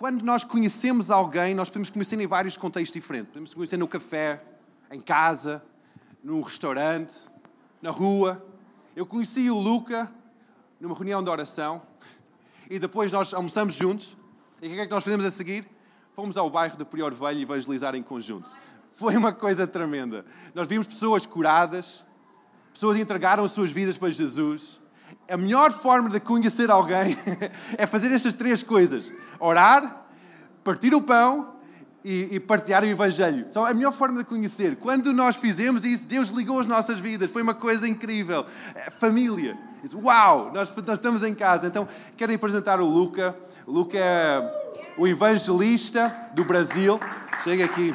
quando nós conhecemos alguém, nós podemos conhecer em vários contextos diferentes. Podemos conhecer no café, em casa, num restaurante, na rua. Eu conheci o Luca numa reunião de oração e depois nós almoçamos juntos. E o que é que nós fizemos a seguir? Fomos ao bairro de Prior Velho evangelizar em conjunto. Foi uma coisa tremenda. Nós vimos pessoas curadas, pessoas entregaram as suas vidas para Jesus. A melhor forma de conhecer alguém é fazer estas três coisas: orar, partir o pão e, e, partilhar o Evangelho. São a melhor forma de conhecer. Quando nós fizemos isso, Deus ligou as nossas vidas. Foi uma coisa incrível. É, família. Uau! Nós, nós estamos em casa. Então, quero apresentar o Luca. O Luca é o evangelista do Brasil. Chega aqui.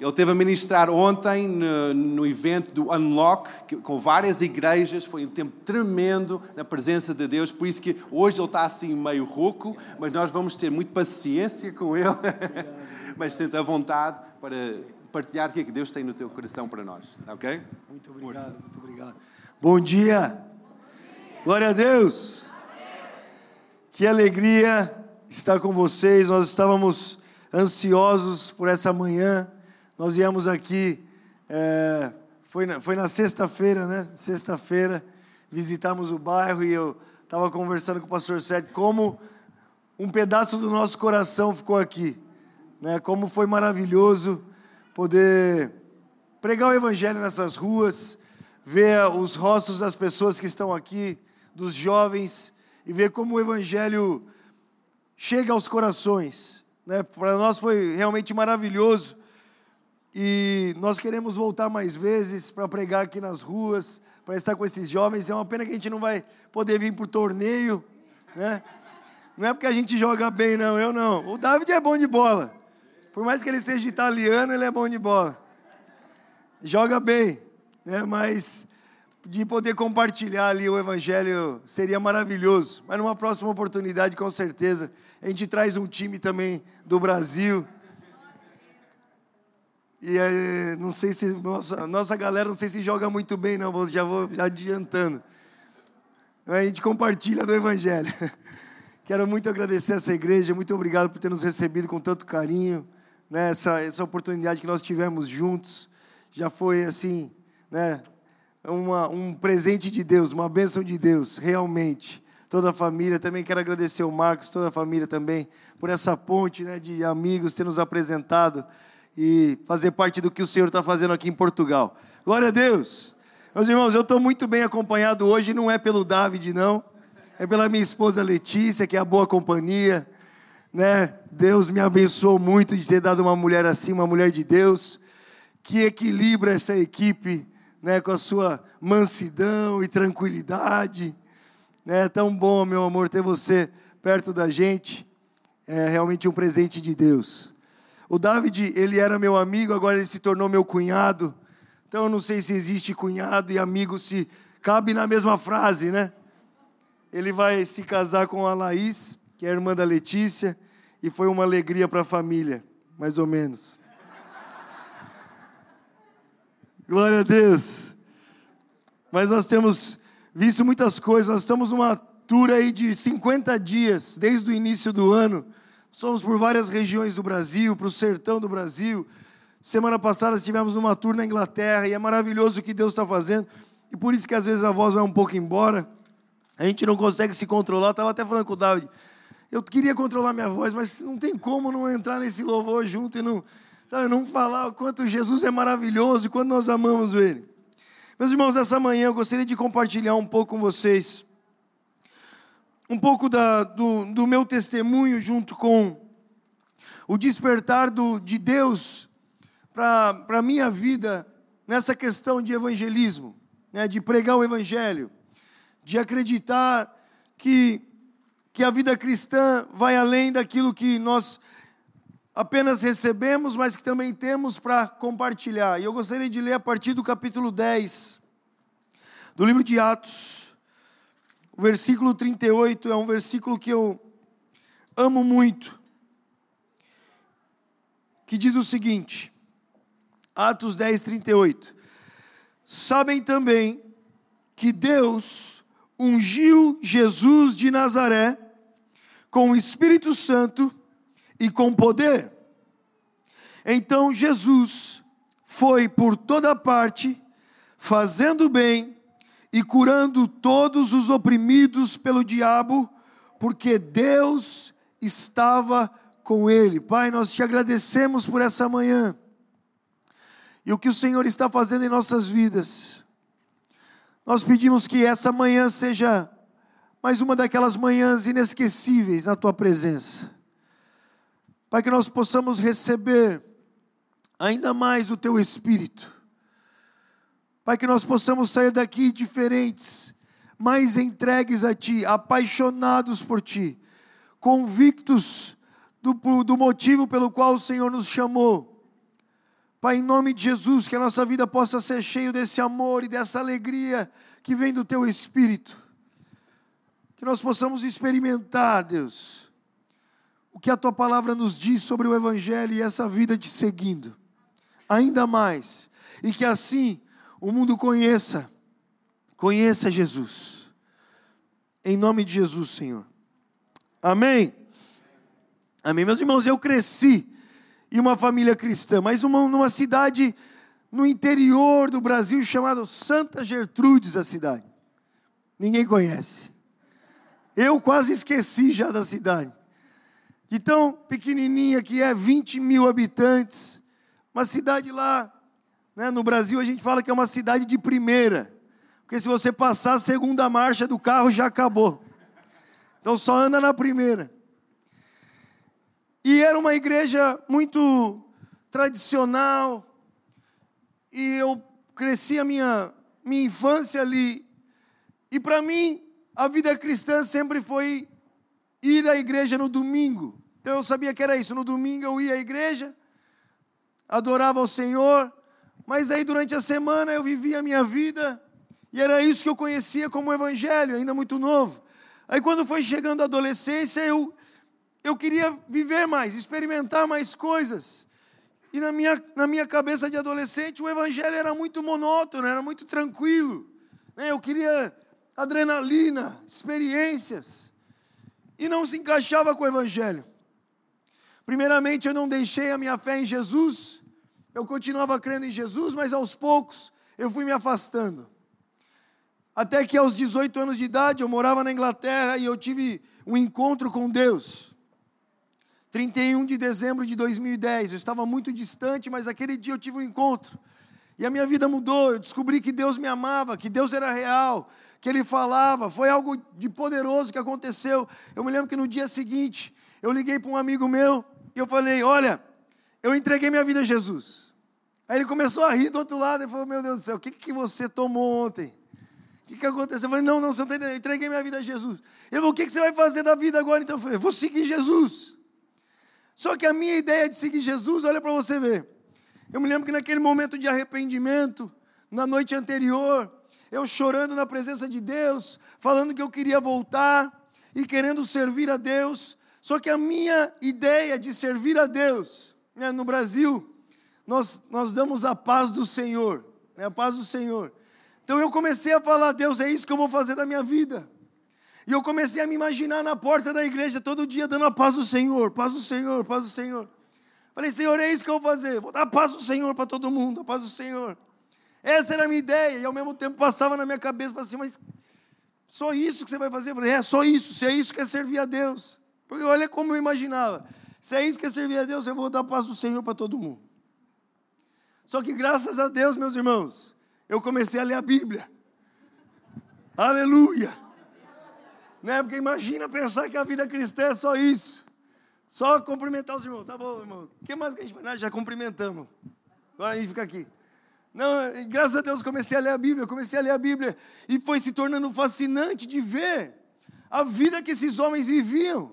Ele teve a ministrar ontem no, no, evento do Unlock, com várias igrejas. Foi um tempo tremendo na presença de Deus. Por isso que hoje ele está assim meio rouco, mas nós vamos ter muita paciência com ele. mas sente à vontade para partilhar o que é que Deus tem no teu coração para nós. Ok? Muito obrigado, Força. muito obrigado. Bom dia. Glória a Deus. Que alegria estar com vocês. Nós estávamos ansiosos por essa manhã nós viemos aqui, é, foi na, foi na sexta-feira, né? Sexta-feira, visitamos o bairro e eu estava conversando com o pastor Sérgio como um pedaço do nosso coração ficou aqui. Né? Como foi maravilhoso poder pregar o evangelho nessas ruas, ver os rostos das pessoas que estão aqui, dos jovens, e ver como o evangelho chega aos corações. Né? Para nós foi realmente maravilhoso e nós queremos voltar mais vezes para pregar aqui nas ruas, para estar com esses jovens. É uma pena que a gente não vai poder vir o torneio, né? Não é porque a gente joga bem, não, eu não. O David é bom de bola. Por mais que ele seja italiano, ele é bom de bola. Joga bem, né? Mas de poder compartilhar ali o evangelho seria maravilhoso. Mas numa próxima oportunidade, com certeza, a gente traz um time também do Brasil e aí, não sei se. Nossa, nossa galera, não sei se joga muito bem, não, já vou adiantando. A gente compartilha do Evangelho. Quero muito agradecer essa igreja, muito obrigado por ter nos recebido com tanto carinho. Né, essa, essa oportunidade que nós tivemos juntos já foi assim, né, uma, um presente de Deus, uma bênção de Deus, realmente. Toda a família, também quero agradecer o Marcos, toda a família também, por essa ponte né, de amigos ter nos apresentado e fazer parte do que o Senhor está fazendo aqui em Portugal. Glória a Deus. Meus irmãos, eu estou muito bem acompanhado hoje, não é pelo David, não. É pela minha esposa Letícia, que é a boa companhia. Né? Deus me abençoou muito de ter dado uma mulher assim, uma mulher de Deus, que equilibra essa equipe né, com a sua mansidão e tranquilidade. É tão bom, meu amor, ter você perto da gente. É realmente um presente de Deus. O David, ele era meu amigo, agora ele se tornou meu cunhado. Então eu não sei se existe cunhado e amigo se cabe na mesma frase, né? Ele vai se casar com a Laís, que é a irmã da Letícia, e foi uma alegria para a família, mais ou menos. Glória a Deus. Mas nós temos visto muitas coisas, nós estamos numa tour aí de 50 dias, desde o início do ano, Somos por várias regiões do Brasil, para o sertão do Brasil. Semana passada estivemos numa tour na Inglaterra e é maravilhoso o que Deus está fazendo. E por isso que às vezes a voz vai um pouco embora. A gente não consegue se controlar. Estava até falando com o David. Eu queria controlar minha voz, mas não tem como não entrar nesse louvor junto e não, sabe, não falar o quanto Jesus é maravilhoso e quanto nós amamos Ele. Meus irmãos, essa manhã eu gostaria de compartilhar um pouco com vocês um pouco da, do, do meu testemunho junto com o despertar do, de Deus para a minha vida nessa questão de evangelismo, né, de pregar o evangelho, de acreditar que, que a vida cristã vai além daquilo que nós apenas recebemos, mas que também temos para compartilhar. E eu gostaria de ler a partir do capítulo 10 do livro de Atos. O versículo 38 é um versículo que eu amo muito. Que diz o seguinte: Atos 10, 38. Sabem também que Deus ungiu Jesus de Nazaré com o Espírito Santo e com poder. Então Jesus foi por toda parte, fazendo bem e curando todos os oprimidos pelo diabo, porque Deus estava com ele. Pai, nós te agradecemos por essa manhã e o que o Senhor está fazendo em nossas vidas. Nós pedimos que essa manhã seja mais uma daquelas manhãs inesquecíveis na tua presença. Pai, que nós possamos receber ainda mais do teu espírito. Pai, que nós possamos sair daqui diferentes, mais entregues a ti, apaixonados por ti, convictos do, do motivo pelo qual o Senhor nos chamou Pai, em nome de Jesus, que a nossa vida possa ser cheia desse amor e dessa alegria que vem do Teu Espírito. Que nós possamos experimentar, Deus, o que a Tua palavra nos diz sobre o Evangelho e essa vida te seguindo, ainda mais, e que assim o mundo conheça, conheça Jesus. Em nome de Jesus, Senhor. Amém. Amém. Meus irmãos, eu cresci e uma família cristã, mas uma, numa cidade no interior do Brasil chamada Santa Gertrudes, a cidade. Ninguém conhece. Eu quase esqueci já da cidade. De tão pequenininha que é, 20 mil habitantes. Uma cidade lá, né, no Brasil a gente fala que é uma cidade de primeira. Porque se você passar a segunda marcha do carro já acabou. Então só anda na primeira. E era uma igreja muito tradicional. E eu cresci a minha, minha infância ali. E para mim, a vida cristã sempre foi ir à igreja no domingo. Então eu sabia que era isso. No domingo eu ia à igreja, adorava o Senhor, mas aí durante a semana eu vivia a minha vida e era isso que eu conhecia como evangelho, ainda muito novo. Aí quando foi chegando a adolescência, eu eu queria viver mais, experimentar mais coisas. E na minha, na minha cabeça de adolescente, o evangelho era muito monótono, era muito tranquilo. Né? Eu queria adrenalina, experiências. E não se encaixava com o evangelho. Primeiramente, eu não deixei a minha fé em Jesus. Eu continuava crendo em Jesus, mas aos poucos eu fui me afastando. Até que aos 18 anos de idade eu morava na Inglaterra e eu tive um encontro com Deus. 31 de dezembro de 2010, eu estava muito distante, mas aquele dia eu tive um encontro. E a minha vida mudou, eu descobri que Deus me amava, que Deus era real, que Ele falava, foi algo de poderoso que aconteceu. Eu me lembro que no dia seguinte, eu liguei para um amigo meu e eu falei: Olha, eu entreguei minha vida a Jesus. Aí ele começou a rir do outro lado e falou: Meu Deus do céu, o que, que você tomou ontem? O que, que aconteceu? Eu falei: Não, não, você não está entendendo, eu entreguei minha vida a Jesus. Ele falou: O que, que você vai fazer da vida agora? Então eu falei: Vou seguir Jesus. Só que a minha ideia de seguir Jesus, olha para você ver. Eu me lembro que naquele momento de arrependimento, na noite anterior, eu chorando na presença de Deus, falando que eu queria voltar e querendo servir a Deus. Só que a minha ideia de servir a Deus, né, no Brasil, nós, nós damos a paz do Senhor, né, a paz do Senhor. Então eu comecei a falar, Deus, é isso que eu vou fazer da minha vida. E eu comecei a me imaginar na porta da igreja todo dia dando a paz do Senhor, paz do Senhor, paz do Senhor. Falei, Senhor, é isso que eu vou fazer. Vou dar a paz do Senhor para todo mundo, a paz do Senhor. Essa era a minha ideia. E ao mesmo tempo passava na minha cabeça, falei assim, mas só isso que você vai fazer? Eu falei, é, só isso. Se é isso que é servir a Deus. Porque olha como eu imaginava. Se é isso que é servir a Deus, eu vou dar a paz do Senhor para todo mundo. Só que graças a Deus, meus irmãos, eu comecei a ler a Bíblia. Aleluia! Né? Porque imagina pensar que a vida cristã é só isso. Só cumprimentar os irmãos. Tá bom, irmão. O que mais que a gente faz? Já cumprimentamos. Agora a gente fica aqui. Não, graças a Deus comecei a ler a Bíblia, comecei a ler a Bíblia e foi se tornando fascinante de ver a vida que esses homens viviam.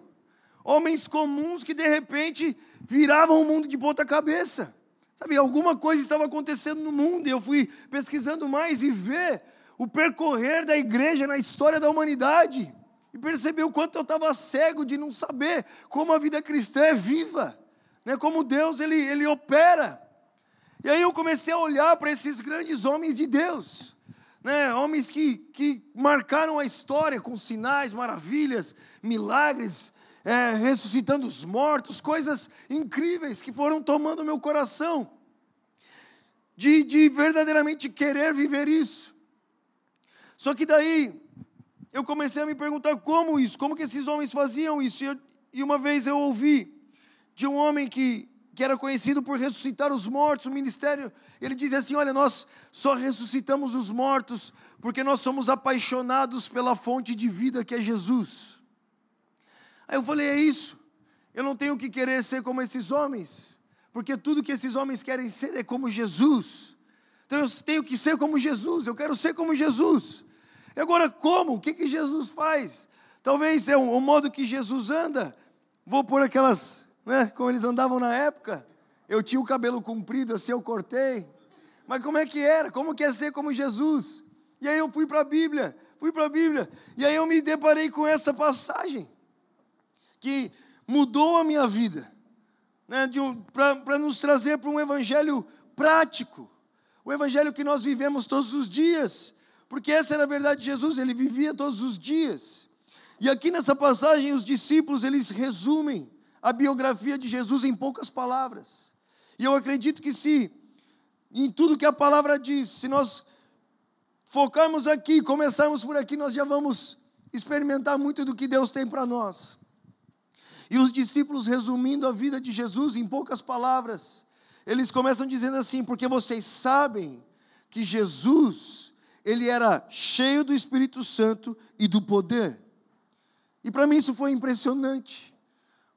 Homens comuns que de repente viravam o mundo de ponta cabeça. Sabe, alguma coisa estava acontecendo no mundo e eu fui pesquisando mais e ver o percorrer da igreja na história da humanidade e perceber o quanto eu estava cego de não saber como a vida cristã é viva, né? como Deus ele, ele opera. E aí eu comecei a olhar para esses grandes homens de Deus, né? homens que, que marcaram a história com sinais, maravilhas, milagres, é, ressuscitando os mortos, coisas incríveis que foram tomando meu coração, de, de verdadeiramente querer viver isso. Só que daí eu comecei a me perguntar como isso, como que esses homens faziam isso. E, eu, e uma vez eu ouvi de um homem que que era conhecido por ressuscitar os mortos, o ministério, ele diz assim: Olha, nós só ressuscitamos os mortos porque nós somos apaixonados pela fonte de vida que é Jesus. Aí eu falei: É isso, eu não tenho que querer ser como esses homens, porque tudo que esses homens querem ser é como Jesus. Então eu tenho que ser como Jesus, eu quero ser como Jesus. E agora, como? O que, que Jesus faz? Talvez é o, o modo que Jesus anda. Vou pôr aquelas né? Como eles andavam na época. Eu tinha o cabelo comprido, assim eu cortei. Mas como é que era? Como que é ser como Jesus? E aí eu fui para a Bíblia, fui para a Bíblia, e aí eu me deparei com essa passagem que mudou a minha vida, né? Um, para nos trazer para um evangelho prático, o evangelho que nós vivemos todos os dias, porque essa era a verdade de Jesus, ele vivia todos os dias. E aqui nessa passagem os discípulos eles resumem a biografia de Jesus em poucas palavras. E eu acredito que se, em tudo que a palavra diz, se nós focarmos aqui, começarmos por aqui, nós já vamos experimentar muito do que Deus tem para nós. E os discípulos, resumindo a vida de Jesus em poucas palavras, eles começam dizendo assim: porque vocês sabem que Jesus, ele era cheio do Espírito Santo e do poder. E para mim isso foi impressionante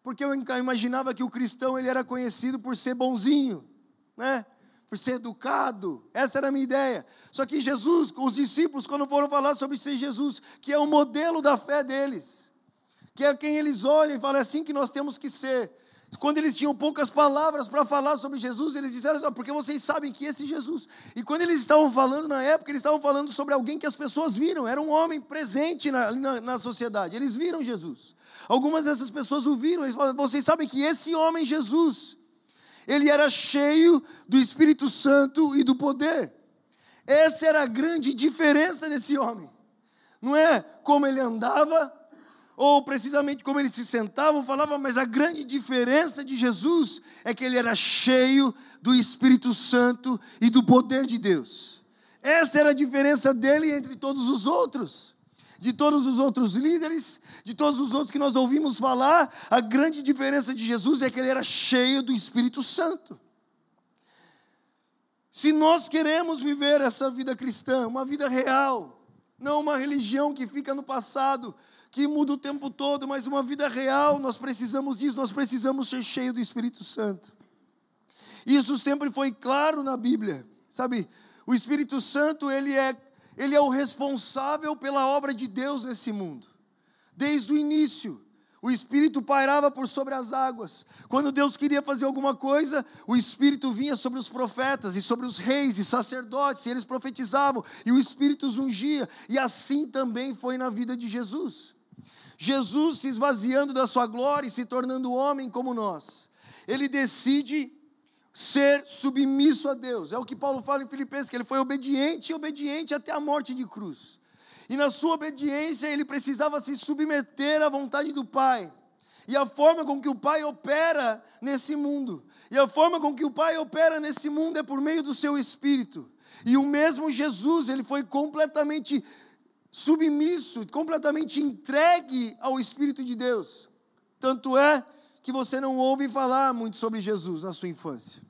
porque eu imaginava que o cristão ele era conhecido por ser bonzinho, né? Por ser educado. Essa era a minha ideia. Só que Jesus, os discípulos, quando foram falar sobre ser Jesus, que é o modelo da fé deles, que é quem eles olham e falam é assim que nós temos que ser. Quando eles tinham poucas palavras para falar sobre Jesus, eles disseram assim, porque vocês sabem que esse Jesus. E quando eles estavam falando na época, eles estavam falando sobre alguém que as pessoas viram, era um homem presente na, na, na sociedade. Eles viram Jesus. Algumas dessas pessoas o viram, eles falaram, vocês sabem que esse homem Jesus, ele era cheio do Espírito Santo e do poder. Essa era a grande diferença desse homem. Não é como ele andava, ou precisamente como ele se sentava falava, mas a grande diferença de Jesus é que ele era cheio do Espírito Santo e do poder de Deus. Essa era a diferença dele entre todos os outros de todos os outros líderes, de todos os outros que nós ouvimos falar, a grande diferença de Jesus é que ele era cheio do Espírito Santo. Se nós queremos viver essa vida cristã, uma vida real, não uma religião que fica no passado, que muda o tempo todo, mas uma vida real, nós precisamos disso, nós precisamos ser cheios do Espírito Santo. Isso sempre foi claro na Bíblia, sabe? O Espírito Santo, ele é ele é o responsável pela obra de Deus nesse mundo. Desde o início, o Espírito pairava por sobre as águas. Quando Deus queria fazer alguma coisa, o Espírito vinha sobre os profetas e sobre os reis e sacerdotes, e eles profetizavam, e o Espírito os ungia. E assim também foi na vida de Jesus. Jesus se esvaziando da sua glória e se tornando homem como nós. Ele decide ser submisso a Deus. É o que Paulo fala em Filipenses, que ele foi obediente e obediente até a morte de cruz. E na sua obediência ele precisava se submeter à vontade do Pai. E a forma com que o Pai opera nesse mundo, e a forma com que o Pai opera nesse mundo é por meio do seu Espírito. E o mesmo Jesus, ele foi completamente submisso, completamente entregue ao Espírito de Deus. Tanto é que você não ouve falar muito sobre Jesus na sua infância.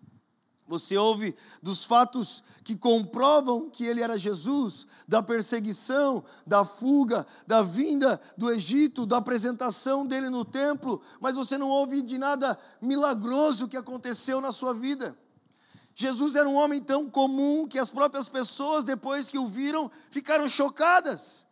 Você ouve dos fatos que comprovam que ele era Jesus, da perseguição, da fuga, da vinda do Egito, da apresentação dele no templo, mas você não ouve de nada milagroso que aconteceu na sua vida. Jesus era um homem tão comum que as próprias pessoas, depois que o viram, ficaram chocadas.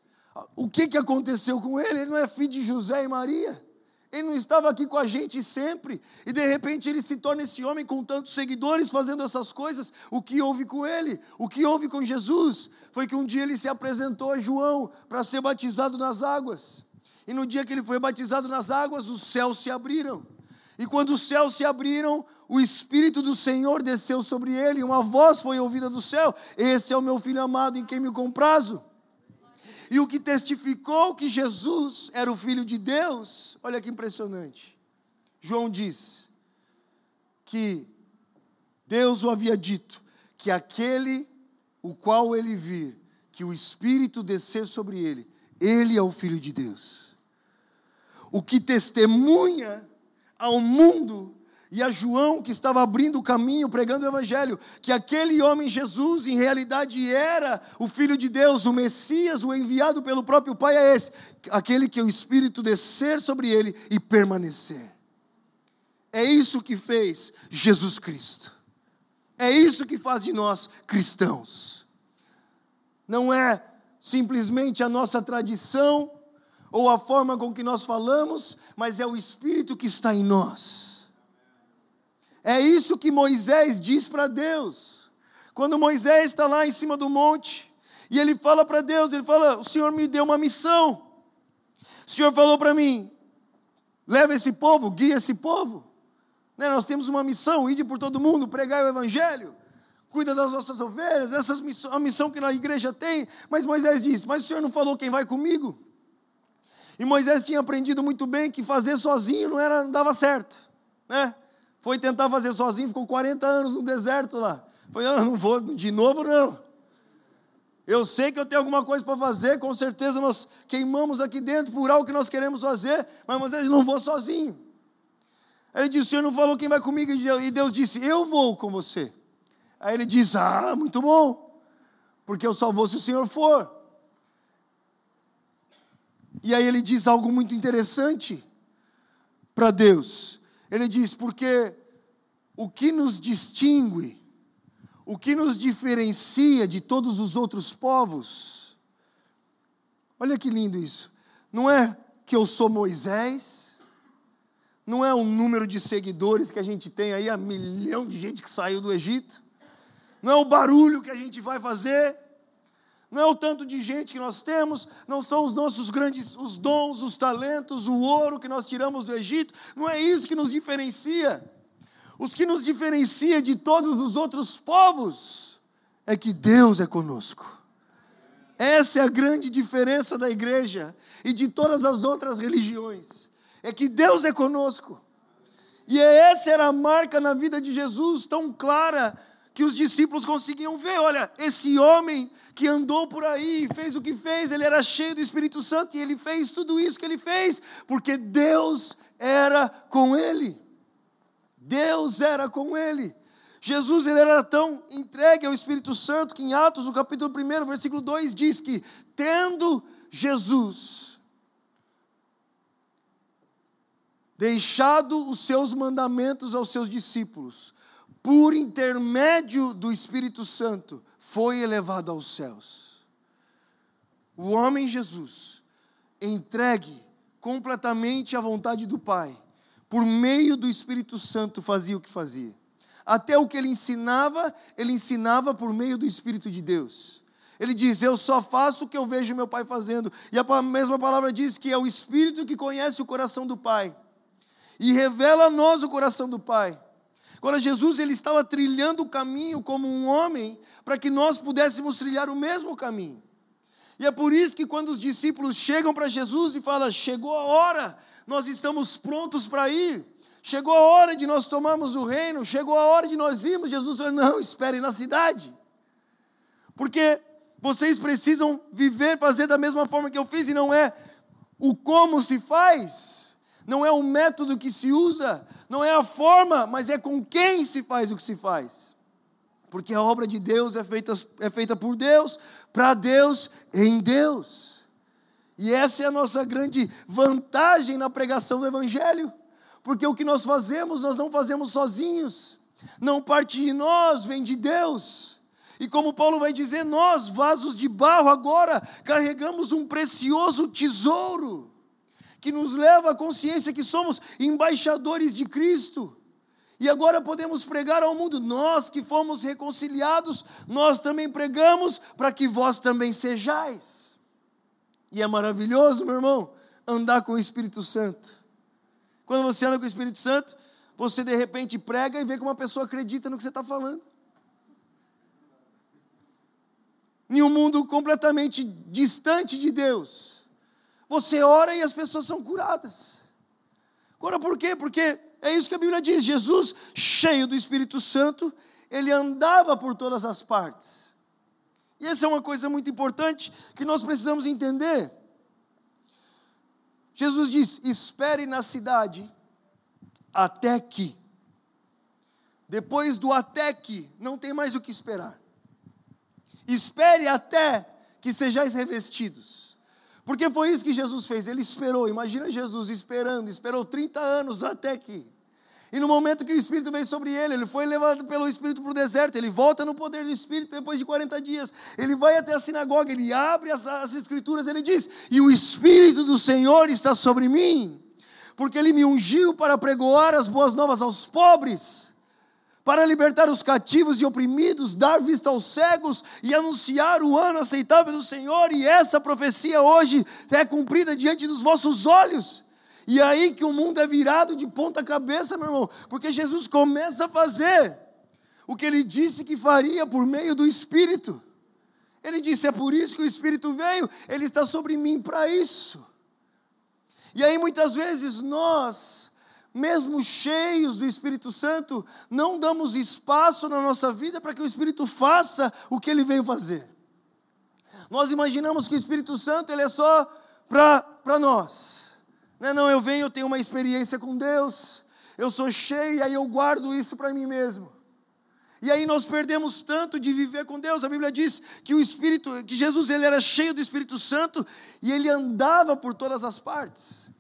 O que, que aconteceu com ele? Ele não é filho de José e Maria. Ele não estava aqui com a gente sempre, e de repente ele se torna esse homem com tantos seguidores fazendo essas coisas. O que houve com ele? O que houve com Jesus? Foi que um dia ele se apresentou a João para ser batizado nas águas. E no dia que ele foi batizado nas águas, os céus se abriram. E quando os céus se abriram, o Espírito do Senhor desceu sobre ele, e uma voz foi ouvida do céu: Esse é o meu filho amado em quem me comprazo. E o que testificou que Jesus era o Filho de Deus, olha que impressionante. João diz que Deus o havia dito que aquele o qual ele vir, que o Espírito descer sobre ele, ele é o Filho de Deus. O que testemunha ao mundo e a João, que estava abrindo o caminho, pregando o Evangelho, que aquele homem Jesus, em realidade, era o Filho de Deus, o Messias, o enviado pelo próprio Pai, é esse, aquele que o Espírito descer sobre ele e permanecer. É isso que fez Jesus Cristo. É isso que faz de nós cristãos. Não é simplesmente a nossa tradição ou a forma com que nós falamos, mas é o Espírito que está em nós. É isso que Moisés diz para Deus. Quando Moisés está lá em cima do monte, e ele fala para Deus, ele fala: "O Senhor me deu uma missão. O Senhor falou para mim: leva esse povo, guia esse povo. Né, nós temos uma missão, ir por todo mundo, pregar o evangelho, cuida das nossas ovelhas, essa é a missão que a igreja tem. Mas Moisés diz: Mas o Senhor não falou quem vai comigo? E Moisés tinha aprendido muito bem que fazer sozinho não, era, não dava certo. Né? Foi tentar fazer sozinho, ficou 40 anos no deserto lá. Foi, ah, não vou de novo, não. Eu sei que eu tenho alguma coisa para fazer, com certeza nós queimamos aqui dentro por algo que nós queremos fazer, mas Moisés não vou sozinho. Ele disse: O Senhor não falou quem vai comigo? E Deus disse: Eu vou com você. Aí ele disse: Ah, muito bom, porque eu só vou se o Senhor for. E aí ele diz algo muito interessante para Deus. Ele diz: porque o que nos distingue, o que nos diferencia de todos os outros povos, olha que lindo isso, não é que eu sou Moisés, não é o número de seguidores que a gente tem aí, a milhão de gente que saiu do Egito, não é o barulho que a gente vai fazer, não é o tanto de gente que nós temos, não são os nossos grandes os dons, os talentos, o ouro que nós tiramos do Egito, não é isso que nos diferencia. Os que nos diferencia de todos os outros povos é que Deus é conosco. Essa é a grande diferença da igreja e de todas as outras religiões. É que Deus é conosco. E essa era a marca na vida de Jesus tão clara que os discípulos conseguiam ver. Olha, esse homem que andou por aí, fez o que fez, ele era cheio do Espírito Santo e ele fez tudo isso que ele fez, porque Deus era com ele. Deus era com ele. Jesus ele era tão entregue ao Espírito Santo que em Atos, no capítulo 1, versículo 2, diz que, tendo Jesus deixado os seus mandamentos aos seus discípulos, por intermédio do Espírito Santo, foi elevado aos céus. O homem Jesus, entregue completamente à vontade do Pai, por meio do Espírito Santo, fazia o que fazia. Até o que ele ensinava, ele ensinava por meio do Espírito de Deus. Ele diz: Eu só faço o que eu vejo meu pai fazendo. E a mesma palavra diz que é o Espírito que conhece o coração do Pai e revela a nós o coração do Pai. Agora, Jesus ele estava trilhando o caminho como um homem para que nós pudéssemos trilhar o mesmo caminho. E é por isso que quando os discípulos chegam para Jesus e falam: Chegou a hora, nós estamos prontos para ir. Chegou a hora de nós tomarmos o reino, chegou a hora de nós irmos. Jesus falou: Não, esperem na cidade. Porque vocês precisam viver, fazer da mesma forma que eu fiz, e não é o como se faz, não é o método que se usa, não é a forma, mas é com quem se faz o que se faz. Porque a obra de Deus é feita, é feita por Deus, para Deus, em Deus. E essa é a nossa grande vantagem na pregação do Evangelho, porque o que nós fazemos, nós não fazemos sozinhos, não parte de nós, vem de Deus. E como Paulo vai dizer, nós, vasos de barro, agora carregamos um precioso tesouro que nos leva à consciência que somos embaixadores de Cristo. E agora podemos pregar ao mundo, nós que fomos reconciliados, nós também pregamos para que vós também sejais. E é maravilhoso, meu irmão, andar com o Espírito Santo. Quando você anda com o Espírito Santo, você de repente prega e vê que uma pessoa acredita no que você está falando. Em um mundo completamente distante de Deus, você ora e as pessoas são curadas. Agora por quê? Porque é isso que a Bíblia diz: Jesus, cheio do Espírito Santo, ele andava por todas as partes. E essa é uma coisa muito importante que nós precisamos entender. Jesus diz: espere na cidade até que. Depois do até que, não tem mais o que esperar. Espere até que sejais revestidos. Porque foi isso que Jesus fez, ele esperou. Imagina Jesus esperando, esperou 30 anos até que. E no momento que o Espírito veio sobre ele, ele foi levado pelo Espírito para o deserto, ele volta no poder do Espírito depois de 40 dias. Ele vai até a sinagoga, ele abre as, as Escrituras, ele diz: E o Espírito do Senhor está sobre mim, porque ele me ungiu para pregoar as boas novas aos pobres para libertar os cativos e oprimidos, dar vista aos cegos e anunciar o ano aceitável do Senhor, e essa profecia hoje é cumprida diante dos vossos olhos. E aí que o mundo é virado de ponta cabeça, meu irmão, porque Jesus começa a fazer o que ele disse que faria por meio do Espírito. Ele disse: É por isso que o Espírito veio, ele está sobre mim para isso. E aí muitas vezes nós, mesmo cheios do Espírito Santo, não damos espaço na nossa vida para que o Espírito faça o que ele veio fazer. Nós imaginamos que o Espírito Santo ele é só para nós. Não, é não, eu venho, eu tenho uma experiência com Deus, eu sou cheio e aí eu guardo isso para mim mesmo. E aí nós perdemos tanto de viver com Deus. A Bíblia diz que o Espírito, que Jesus ele era cheio do Espírito Santo e ele andava por todas as partes.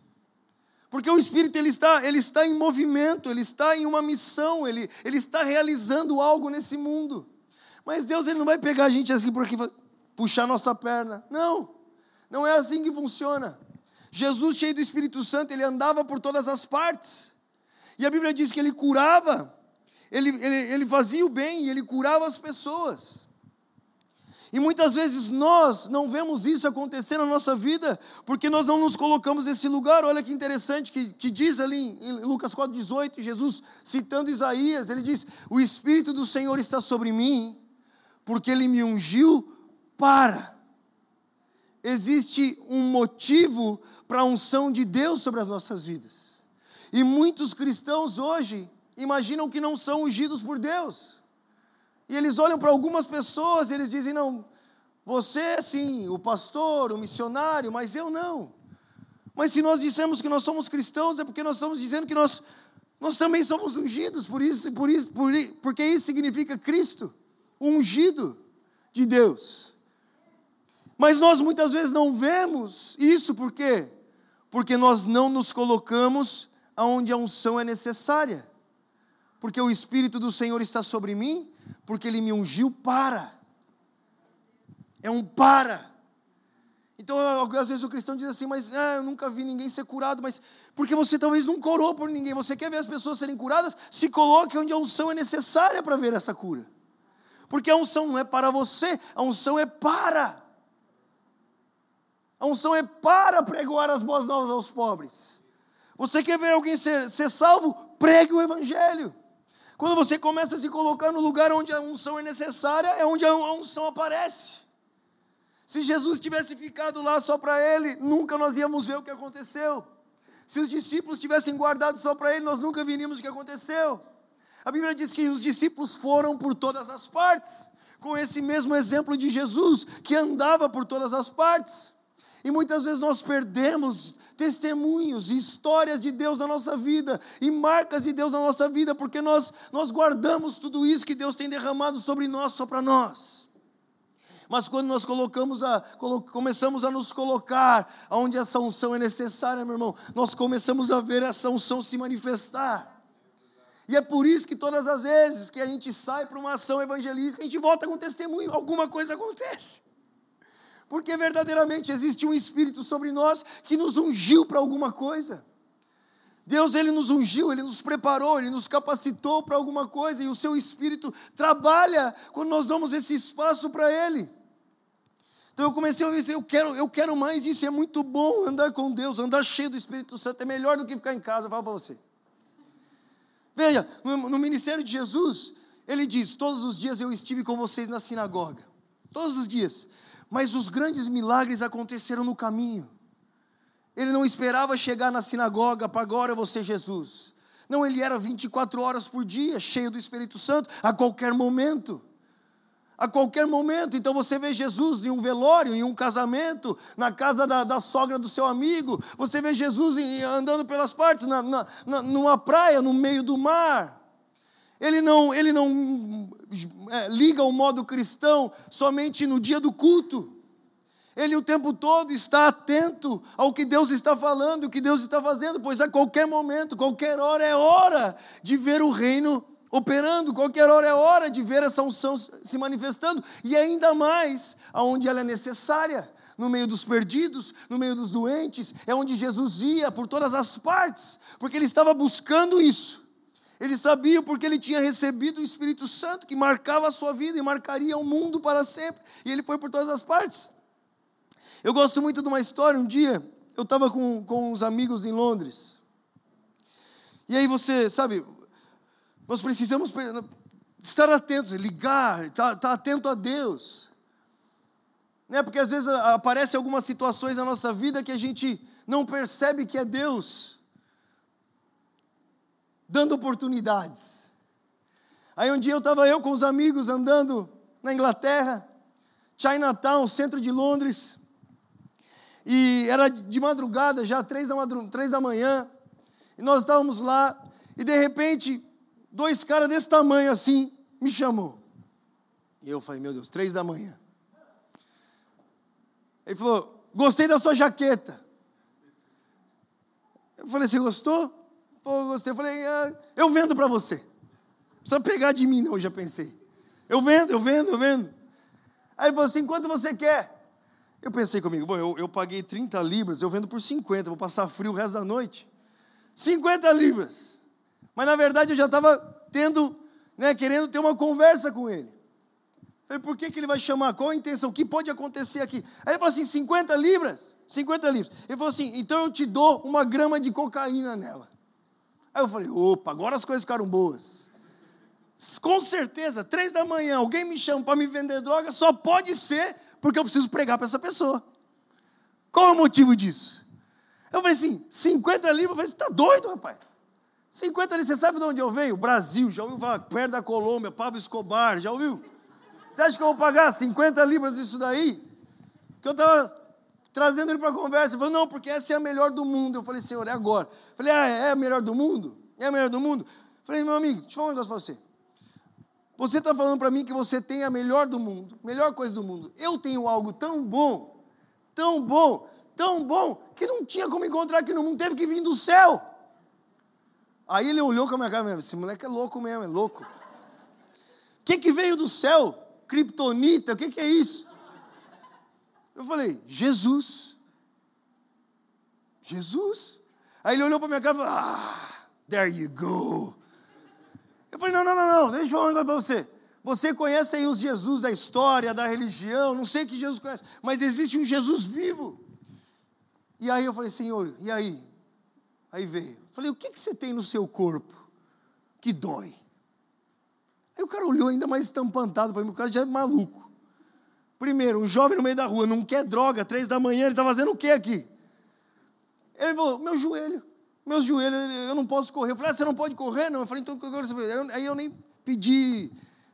Porque o Espírito ele está, ele está em movimento, ele está em uma missão, ele, ele está realizando algo nesse mundo. Mas Deus ele não vai pegar a gente assim por aqui puxar nossa perna. Não. Não é assim que funciona. Jesus, cheio do Espírito Santo, ele andava por todas as partes. E a Bíblia diz que ele curava, ele, ele, ele fazia o bem e ele curava as pessoas. E muitas vezes nós não vemos isso acontecer na nossa vida, porque nós não nos colocamos nesse lugar. Olha que interessante que, que diz ali em Lucas 4,18, Jesus citando Isaías, ele diz: O Espírito do Senhor está sobre mim, porque ele me ungiu para existe um motivo para a unção de Deus sobre as nossas vidas. E muitos cristãos hoje imaginam que não são ungidos por Deus. E eles olham para algumas pessoas e eles dizem: não, você sim, o pastor, o missionário, mas eu não. Mas se nós dissemos que nós somos cristãos, é porque nós estamos dizendo que nós, nós também somos ungidos, por isso, por isso, por, porque isso significa Cristo, ungido de Deus. Mas nós muitas vezes não vemos isso, por quê? Porque nós não nos colocamos aonde a unção é necessária. Porque o Espírito do Senhor está sobre mim, porque Ele me ungiu para. É um para. Então, às vezes o cristão diz assim, mas ah, eu nunca vi ninguém ser curado, mas porque você talvez não corou por ninguém, você quer ver as pessoas serem curadas, se coloque onde a unção é necessária para ver essa cura. Porque a unção não é para você, a unção é para. A unção é para pregoar as boas novas aos pobres. Você quer ver alguém ser, ser salvo? Pregue o Evangelho. Quando você começa a se colocar no lugar onde a unção é necessária, é onde a unção aparece. Se Jesus tivesse ficado lá só para ele, nunca nós íamos ver o que aconteceu. Se os discípulos tivessem guardado só para ele, nós nunca veríamos o que aconteceu. A Bíblia diz que os discípulos foram por todas as partes, com esse mesmo exemplo de Jesus, que andava por todas as partes. E muitas vezes nós perdemos testemunhos e histórias de Deus na nossa vida e marcas de Deus na nossa vida, porque nós, nós guardamos tudo isso que Deus tem derramado sobre nós, só para nós. Mas quando nós colocamos a, começamos a nos colocar onde essa unção é necessária, meu irmão, nós começamos a ver essa unção se manifestar. E é por isso que todas as vezes que a gente sai para uma ação evangelística, a gente volta com testemunho, alguma coisa acontece. Porque verdadeiramente existe um Espírito sobre nós que nos ungiu para alguma coisa. Deus ele nos ungiu, ele nos preparou, ele nos capacitou para alguma coisa e o seu espírito trabalha quando nós damos esse espaço para ele. Então eu comecei a dizer, eu quero, eu quero mais disso, é muito bom andar com Deus, andar cheio do Espírito Santo, é melhor do que ficar em casa, eu falo para você. Veja, no, no ministério de Jesus, ele diz: Todos os dias eu estive com vocês na sinagoga. Todos os dias. Mas os grandes milagres aconteceram no caminho. Ele não esperava chegar na sinagoga para agora ser Jesus. Não, ele era 24 horas por dia, cheio do Espírito Santo, a qualquer momento. A qualquer momento. Então você vê Jesus em um velório, em um casamento, na casa da, da sogra do seu amigo. Você vê Jesus em, andando pelas partes, na, na, na, numa praia, no meio do mar. Ele não, ele não liga o modo cristão somente no dia do culto. Ele o tempo todo está atento ao que Deus está falando, o que Deus está fazendo, pois a qualquer momento, qualquer hora é hora de ver o reino operando, qualquer hora é hora de ver essa unção se manifestando, e ainda mais aonde ela é necessária, no meio dos perdidos, no meio dos doentes, é onde Jesus ia por todas as partes, porque ele estava buscando isso. Ele sabia porque ele tinha recebido o Espírito Santo que marcava a sua vida e marcaria o mundo para sempre, e ele foi por todas as partes. Eu gosto muito de uma história. Um dia, eu estava com, com uns amigos em Londres. E aí você, sabe, nós precisamos estar atentos, ligar, estar, estar atento a Deus. Né? Porque às vezes aparecem algumas situações na nossa vida que a gente não percebe que é Deus dando oportunidades. Aí um dia eu estava eu com os amigos andando na Inglaterra, Chinatown, centro de Londres. E era de madrugada, já três da, madrugada, três da manhã. E nós estávamos lá. E de repente, dois caras desse tamanho assim me chamou. E eu falei, meu Deus, três da manhã. Ele falou, gostei da sua jaqueta. Eu falei, você gostou? Pô, gostei. Eu falei, ah, eu vendo para você. Não precisa pegar de mim, não, já pensei. Eu vendo, eu vendo, eu vendo. Aí ele falou assim: quanto você quer? Eu pensei comigo, bom, eu, eu paguei 30 libras, eu vendo por 50, vou passar frio o resto da noite. 50 libras. Mas na verdade eu já estava tendo, né, querendo ter uma conversa com ele. Falei, por que, que ele vai chamar? Qual a intenção? O que pode acontecer aqui? Aí ele falou assim: 50 libras? 50 libras. Ele falou assim: então eu te dou uma grama de cocaína nela. Aí eu falei: opa, agora as coisas ficaram boas. Com certeza, três da manhã, alguém me chama para me vender droga, só pode ser porque eu preciso pregar para essa pessoa. Qual é o motivo disso? Eu falei assim, 50 libras, eu falei, você está doido, rapaz? 50 libras, você sabe de onde eu venho? Brasil, já ouviu falar? Perto da Colômbia, Pablo Escobar, já ouviu? Você acha que eu vou pagar 50 libras disso daí? Que eu estava trazendo ele para a conversa. Ele falou, não, porque essa é a melhor do mundo. Eu falei, senhor, é agora. Eu falei, ah, é a melhor do mundo? É a melhor do mundo? Eu falei, meu amigo, deixa eu falar um negócio para você. Você está falando para mim que você tem a melhor do mundo, melhor coisa do mundo. Eu tenho algo tão bom, tão bom, tão bom, que não tinha como encontrar aqui no mundo, teve que vir do céu. Aí ele olhou com a minha cara mesmo, esse moleque é louco mesmo, é louco. O que, que veio do céu? Kryptonita, o que, que é isso? Eu falei, Jesus. Jesus. Aí ele olhou para minha cara e falou, ah, there you go. Eu falei, não, não, não, não, deixa eu falar um negócio para você. Você conhece aí os Jesus da história, da religião, não sei que Jesus conhece, mas existe um Jesus vivo. E aí eu falei, Senhor, e aí? Aí veio. Eu falei, o que, que você tem no seu corpo que dói? Aí o cara olhou ainda mais estampantado para mim, o cara já é maluco. Primeiro, um jovem no meio da rua, não quer droga, três da manhã, ele está fazendo o que aqui? Ele falou, meu joelho meus joelhos, eu não posso correr. Eu falei, ah, você não pode correr? Não. Eu falei, então agora você Aí eu nem pedi.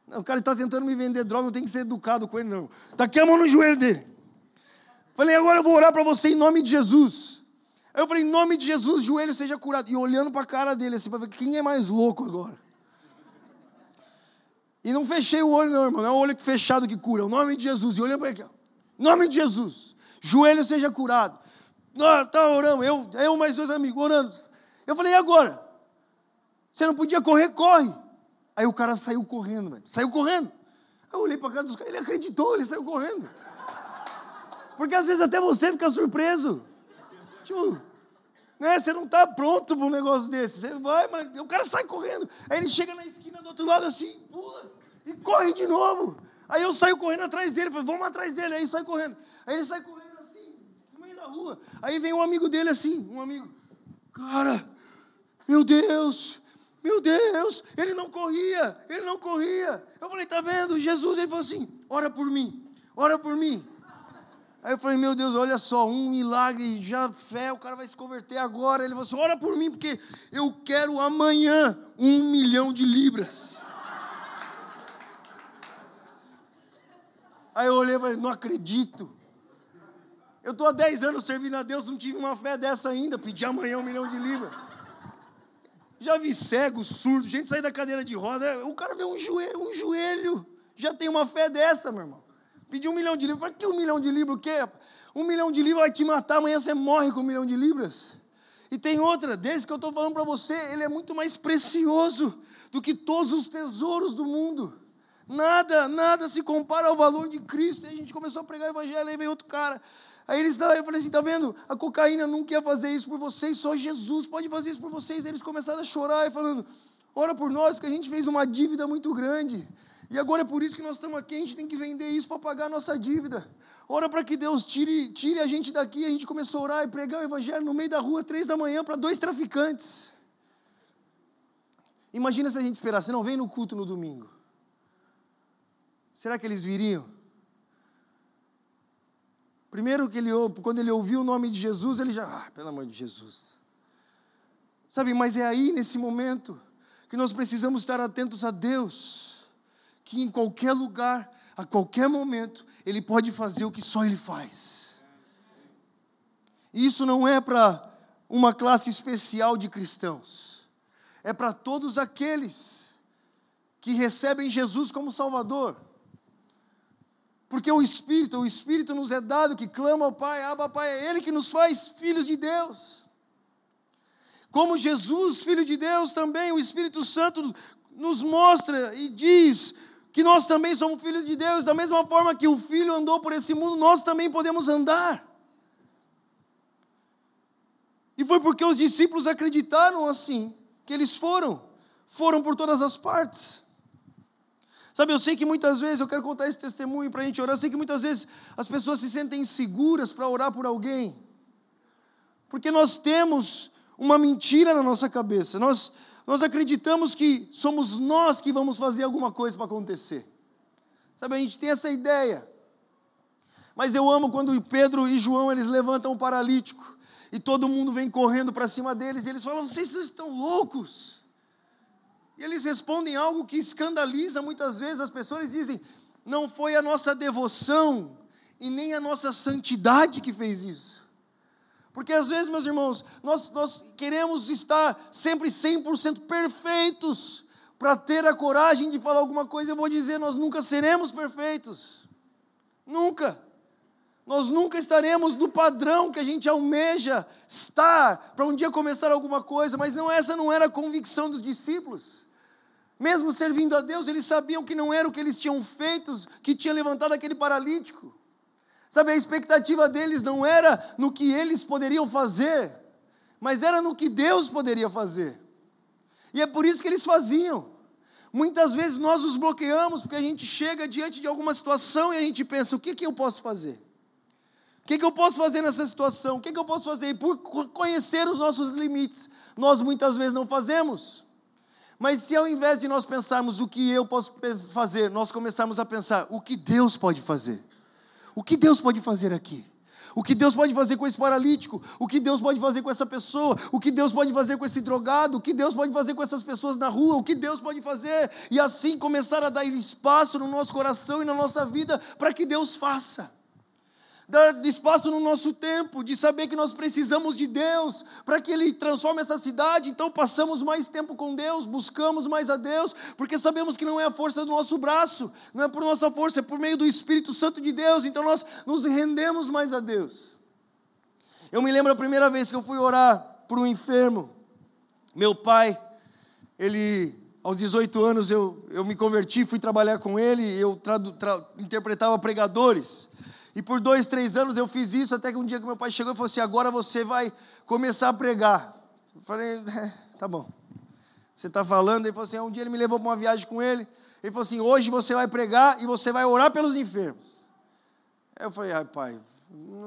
o cara está tentando me vender droga, eu tenho que ser educado com ele, não. Está aqui a mão no joelho dele. Falei, agora eu vou orar para você em nome de Jesus. Aí eu falei, em nome de Jesus, joelho seja curado. E olhando para a cara dele, assim, para ver quem é mais louco agora. E não fechei o olho, não, irmão. Não é o olho fechado que cura. É o nome de Jesus. E olhando para aqui, nome de Jesus, joelho seja curado. Nós tá orando, eu, eu mais dois amigos orando. Eu falei, e agora? Você não podia correr, corre. Aí o cara saiu correndo, velho. Saiu correndo. Eu olhei para cara dos caras, ele acreditou, ele saiu correndo. Porque às vezes até você fica surpreso. Tipo, né, você não está pronto para um negócio desse. Você vai, mas o cara sai correndo. Aí ele chega na esquina do outro lado assim, pula e corre de novo. Aí eu saio correndo atrás dele, falei, vamos atrás dele. Aí sai correndo. Aí ele sai correndo rua. Aí vem um amigo dele assim, um amigo. Cara, meu Deus, Meu Deus, ele não corria, ele não corria. Eu falei, tá vendo? Jesus, ele falou assim: ora por mim, ora por mim. Aí eu falei, meu Deus, olha só, um milagre, já fé, o cara vai se converter agora. Ele falou assim: ora por mim, porque eu quero amanhã um milhão de libras. Aí eu olhei e falei, não acredito. Eu estou há 10 anos servindo a Deus, não tive uma fé dessa ainda, pedi amanhã um milhão de libras. Já vi cego, surdo, gente sair da cadeira de roda. O cara vê um joelho, um joelho. Já tem uma fé dessa, meu irmão. Pedir um milhão de libras. Fala, que um milhão de libras o quê? Um milhão de libras vai te matar, amanhã você morre com um milhão de libras. E tem outra, desse que eu estou falando para você, ele é muito mais precioso do que todos os tesouros do mundo. Nada, nada se compara ao valor de Cristo. E a gente começou a pregar o evangelho, aí veio outro cara. Aí eles, eu falei assim, tá vendo? A cocaína nunca ia fazer isso por vocês, só Jesus pode fazer isso por vocês. Aí eles começaram a chorar e falando, ora por nós, porque a gente fez uma dívida muito grande. E agora é por isso que nós estamos aqui, a gente tem que vender isso para pagar a nossa dívida. Ora para que Deus tire, tire a gente daqui. A gente começou a orar e pregar o evangelho no meio da rua, três da manhã, para dois traficantes. Imagina se a gente esperasse, não vem no culto no domingo. Será que eles viriam? Primeiro que ele, quando ele ouviu o nome de Jesus, ele já, ah, pelo amor de Jesus. Sabe, mas é aí nesse momento que nós precisamos estar atentos a Deus, que em qualquer lugar, a qualquer momento, ele pode fazer o que só ele faz. Isso não é para uma classe especial de cristãos. É para todos aqueles que recebem Jesus como Salvador. Porque o Espírito, o Espírito nos é dado que clama ao Pai, Abba Pai, é Ele que nos faz filhos de Deus. Como Jesus, Filho de Deus, também o Espírito Santo nos mostra e diz que nós também somos filhos de Deus, da mesma forma que o Filho andou por esse mundo, nós também podemos andar. E foi porque os discípulos acreditaram assim, que eles foram, foram por todas as partes. Sabe, eu sei que muitas vezes, eu quero contar esse testemunho para a gente orar, eu sei que muitas vezes as pessoas se sentem inseguras para orar por alguém, porque nós temos uma mentira na nossa cabeça, nós, nós acreditamos que somos nós que vamos fazer alguma coisa para acontecer. Sabe, a gente tem essa ideia. Mas eu amo quando Pedro e João eles levantam o paralítico e todo mundo vem correndo para cima deles e eles falam: vocês estão loucos? E eles respondem algo que escandaliza muitas vezes as pessoas. Dizem: não foi a nossa devoção e nem a nossa santidade que fez isso. Porque às vezes, meus irmãos, nós, nós queremos estar sempre 100% perfeitos para ter a coragem de falar alguma coisa. Eu vou dizer: nós nunca seremos perfeitos. Nunca. Nós nunca estaremos no padrão que a gente almeja estar para um dia começar alguma coisa, mas não essa não era a convicção dos discípulos. Mesmo servindo a Deus, eles sabiam que não era o que eles tinham feito que tinha levantado aquele paralítico. Sabe, a expectativa deles não era no que eles poderiam fazer, mas era no que Deus poderia fazer. E é por isso que eles faziam. Muitas vezes nós os bloqueamos porque a gente chega diante de alguma situação e a gente pensa: o que, que eu posso fazer? O que, que eu posso fazer nessa situação? O que, que eu posso fazer? E por conhecer os nossos limites, nós muitas vezes não fazemos. Mas se ao invés de nós pensarmos o que eu posso fazer, nós começarmos a pensar o que Deus pode fazer. O que Deus pode fazer aqui? O que Deus pode fazer com esse paralítico? O que Deus pode fazer com essa pessoa? O que Deus pode fazer com esse drogado? O que Deus pode fazer com essas pessoas na rua? O que Deus pode fazer? E assim começar a dar espaço no nosso coração e na nossa vida para que Deus faça dar espaço no nosso tempo, de saber que nós precisamos de Deus para que Ele transforme essa cidade. Então passamos mais tempo com Deus, buscamos mais a Deus, porque sabemos que não é a força do nosso braço, não é por nossa força, é por meio do Espírito Santo de Deus. Então nós nos rendemos mais a Deus. Eu me lembro a primeira vez que eu fui orar por um enfermo. Meu pai, ele aos 18 anos eu, eu me converti, fui trabalhar com ele, eu tradu, tra, interpretava pregadores. E por dois, três anos eu fiz isso, até que um dia que meu pai chegou e falou assim: agora você vai começar a pregar. Eu falei, é, tá bom. Você está falando? Ele falou assim: um dia ele me levou para uma viagem com ele. Ele falou assim: hoje você vai pregar e você vai orar pelos enfermos. Aí eu falei: ai, pai,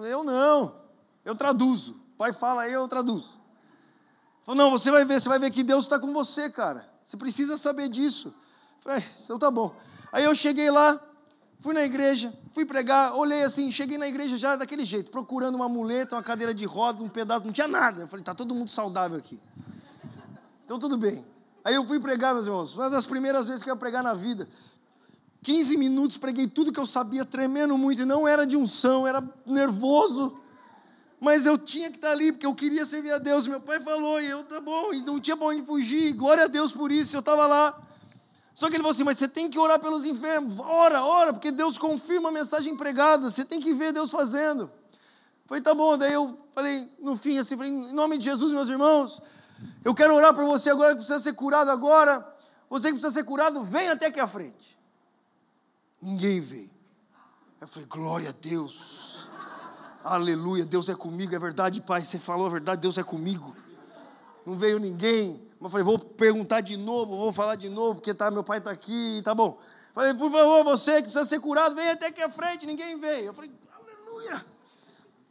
eu não, eu traduzo. O pai fala, eu traduzo. Falou, não, você vai ver, você vai ver que Deus está com você, cara. Você precisa saber disso. Falei, é, então tá bom. Aí eu cheguei lá, fui na igreja, fui pregar, olhei assim, cheguei na igreja já daquele jeito, procurando uma muleta, uma cadeira de rodas, um pedaço, não tinha nada. Eu falei, tá todo mundo saudável aqui. Então tudo bem. Aí eu fui pregar, meus irmãos, uma das primeiras vezes que eu ia pregar na vida. 15 minutos, preguei tudo que eu sabia, tremendo muito, e não era de unção, era nervoso. Mas eu tinha que estar ali, porque eu queria servir a Deus. Meu pai falou, e eu, tá bom, e não tinha para onde fugir, glória a Deus por isso, eu estava lá. Só que ele falou assim: mas você tem que orar pelos enfermos. Ora, ora, porque Deus confirma a mensagem pregada. Você tem que ver Deus fazendo. Falei, tá bom. Daí eu falei, no fim, assim, falei, em nome de Jesus, meus irmãos, eu quero orar por você agora que precisa ser curado agora. Você que precisa ser curado, vem até aqui à frente. Ninguém veio. Eu falei, glória a Deus. Aleluia, Deus é comigo, é verdade, Pai. Você falou a verdade, Deus é comigo. Não veio ninguém. Mas falei, vou perguntar de novo, vou falar de novo, porque tá, meu pai está aqui, tá bom. Falei, por favor, você que precisa ser curado, vem até aqui à frente, ninguém veio. Eu falei, aleluia.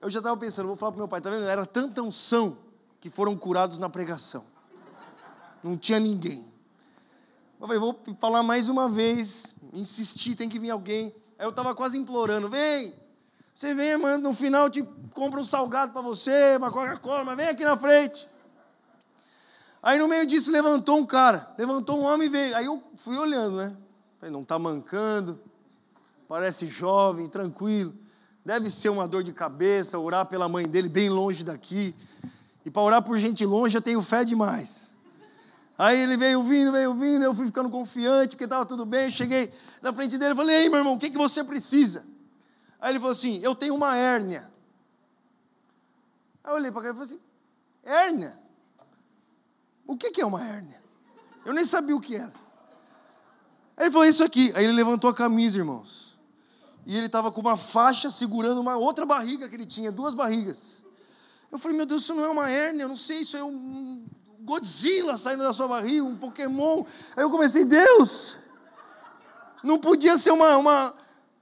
Eu já estava pensando, vou falar para meu pai, tá vendo? Era tanta unção que foram curados na pregação. Não tinha ninguém. Eu falei, vou falar mais uma vez, insistir, tem que vir alguém. Aí eu estava quase implorando, vem, você vem, mano, no final te compra um salgado para você, uma Coca-Cola, mas vem aqui na frente. Aí no meio disso levantou um cara, levantou um homem e veio. Aí eu fui olhando, né? Falei, não está mancando, parece jovem, tranquilo. Deve ser uma dor de cabeça, orar pela mãe dele bem longe daqui. E para orar por gente longe eu tenho fé demais. Aí ele veio vindo, veio vindo, eu fui ficando confiante, porque estava tudo bem. Cheguei na frente dele e falei, ei meu irmão, o que, que você precisa? Aí ele falou assim, eu tenho uma hérnia. Aí eu olhei para ele e falei assim, hérnia? O que é uma hérnia? Eu nem sabia o que era. Aí ele falou isso aqui. Aí ele levantou a camisa, irmãos. E ele estava com uma faixa segurando uma outra barriga que ele tinha, duas barrigas. Eu falei, meu Deus, isso não é uma hérnia, eu não sei, isso é um Godzilla saindo da sua barriga, um Pokémon. Aí eu comecei, Deus, não podia ser uma, uma,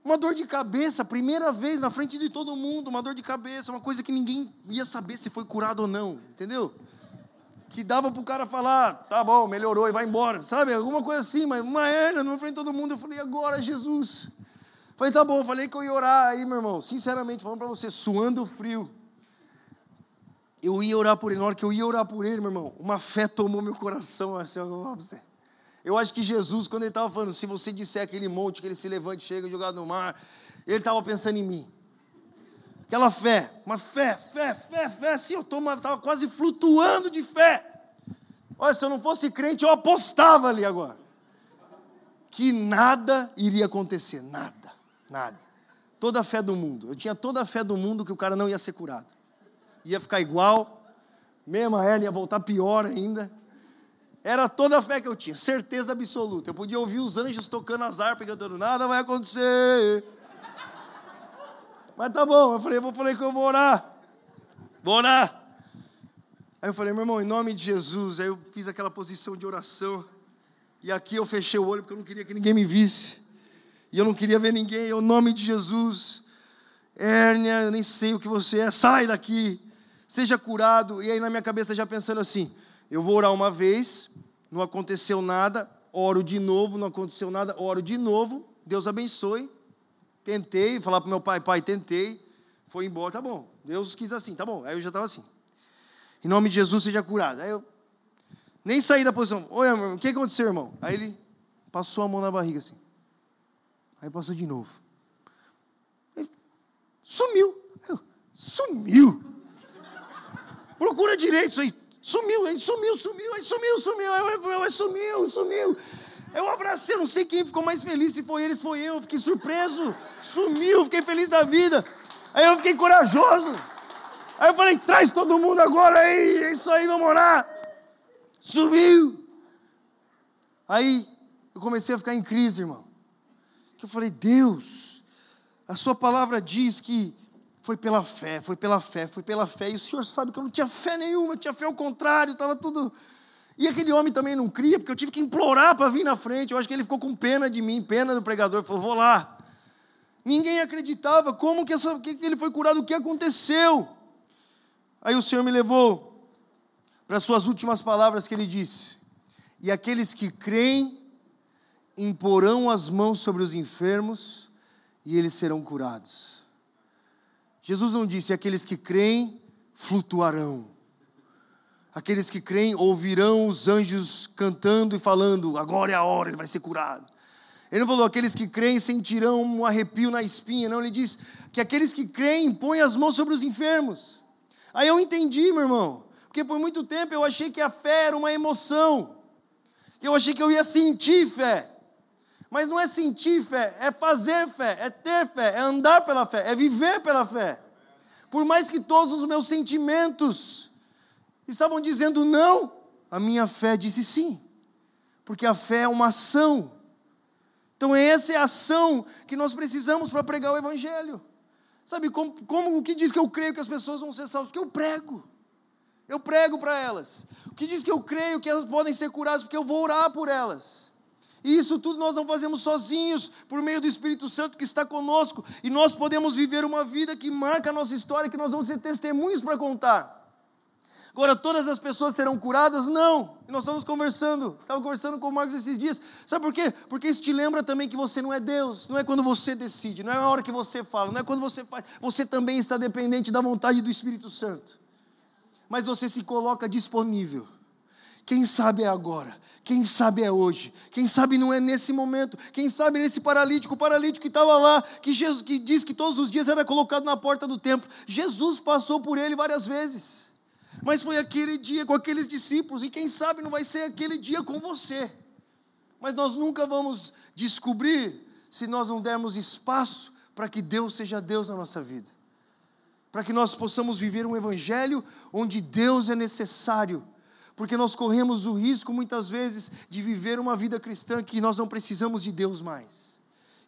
uma dor de cabeça, primeira vez na frente de todo mundo, uma dor de cabeça, uma coisa que ninguém ia saber se foi curado ou não, entendeu? Que dava para o cara falar, tá bom, melhorou e vai embora, sabe? Alguma coisa assim, mas uma hernia não frente de todo mundo. Eu falei, agora Jesus. Falei, tá bom, falei que eu ia orar aí, meu irmão. Sinceramente, falando para você, suando frio. Eu ia orar por ele, na hora que eu ia orar por ele, meu irmão, uma fé tomou meu coração, assim, eu você. Eu acho que Jesus, quando ele estava falando, se você disser aquele monte que ele se levante, chega jogado no mar, ele estava pensando em mim. Aquela fé, uma fé, fé, fé, fé, assim, eu estava quase flutuando de fé. Olha, se eu não fosse crente, eu apostava ali agora. Que nada iria acontecer, nada, nada. Toda a fé do mundo. Eu tinha toda a fé do mundo que o cara não ia ser curado. Ia ficar igual, mesma hernia ia voltar pior ainda. Era toda a fé que eu tinha, certeza absoluta. Eu podia ouvir os anjos tocando as harpas, cantando, nada vai acontecer. Mas tá bom, eu falei, eu falei que eu vou orar. Vou orar. Aí eu falei, meu irmão, em nome de Jesus. Aí eu fiz aquela posição de oração. E aqui eu fechei o olho porque eu não queria que ninguém me visse. E eu não queria ver ninguém. Em nome de Jesus. Hérnia, eu nem sei o que você é. Sai daqui. Seja curado. E aí na minha cabeça já pensando assim: eu vou orar uma vez, não aconteceu nada. Oro de novo, não aconteceu nada. Oro de novo. Deus abençoe. Tentei falar para meu pai, pai, tentei. Foi embora, tá bom. Deus quis assim, tá bom. Aí eu já estava assim. Em nome de Jesus, seja curado. Aí eu nem saí da posição. Oi, irmão, o que aconteceu, irmão? Aí ele passou a mão na barriga assim. Aí passou de novo. Sumiu. Eu, sumiu. Procura direito isso aí. Sumiu, aí sumiu, sumiu, aí sumiu, sumiu, aí sumiu, sumiu. Eu abracei, não sei quem ficou mais feliz, se foi eles, foi eu. Fiquei surpreso, sumiu, fiquei feliz da vida. Aí eu fiquei corajoso. Aí eu falei, traz todo mundo agora aí, é isso aí, vamos orar. Sumiu. Aí eu comecei a ficar em crise, irmão. Que eu falei, Deus, a sua palavra diz que foi pela fé, foi pela fé, foi pela fé. E o Senhor sabe que eu não tinha fé nenhuma, eu tinha fé ao contrário, estava tudo e aquele homem também não cria, porque eu tive que implorar para vir na frente. Eu acho que ele ficou com pena de mim, pena do pregador. Falou, vou lá. Ninguém acreditava como que, essa, que ele foi curado, o que aconteceu. Aí o Senhor me levou para as suas últimas palavras que ele disse: E aqueles que creem imporão as mãos sobre os enfermos e eles serão curados. Jesus não disse: aqueles que creem flutuarão. Aqueles que creem ouvirão os anjos cantando e falando: agora é a hora, ele vai ser curado. Ele não falou: aqueles que creem sentirão um arrepio na espinha. Não, ele diz que aqueles que creem põem as mãos sobre os enfermos. Aí eu entendi, meu irmão. Porque por muito tempo eu achei que a fé era uma emoção. Que eu achei que eu ia sentir fé. Mas não é sentir fé, é fazer fé, é ter fé, é andar pela fé, é viver pela fé. Por mais que todos os meus sentimentos estavam dizendo não, a minha fé disse sim. Porque a fé é uma ação. Então essa é a ação que nós precisamos para pregar o evangelho. Sabe como, como o que diz que eu creio que as pessoas vão ser salvas? Porque eu prego. Eu prego para elas. O que diz que eu creio que elas podem ser curadas? Porque eu vou orar por elas. E isso tudo nós não fazemos sozinhos, por meio do Espírito Santo que está conosco. E nós podemos viver uma vida que marca a nossa história, que nós vamos ser testemunhos para contar. Agora, todas as pessoas serão curadas? Não. Nós estamos conversando, estava conversando com o Marcos esses dias. Sabe por quê? Porque isso te lembra também que você não é Deus. Não é quando você decide, não é a hora que você fala, não é quando você faz. Você também está dependente da vontade do Espírito Santo. Mas você se coloca disponível quem sabe é agora, quem sabe é hoje, quem sabe não é nesse momento, quem sabe nesse paralítico, o paralítico que estava lá, que, Jesus, que diz que todos os dias era colocado na porta do templo. Jesus passou por ele várias vezes, mas foi aquele dia com aqueles discípulos, e quem sabe não vai ser aquele dia com você. Mas nós nunca vamos descobrir se nós não dermos espaço para que Deus seja Deus na nossa vida. Para que nós possamos viver um evangelho onde Deus é necessário porque nós corremos o risco muitas vezes de viver uma vida cristã que nós não precisamos de Deus mais.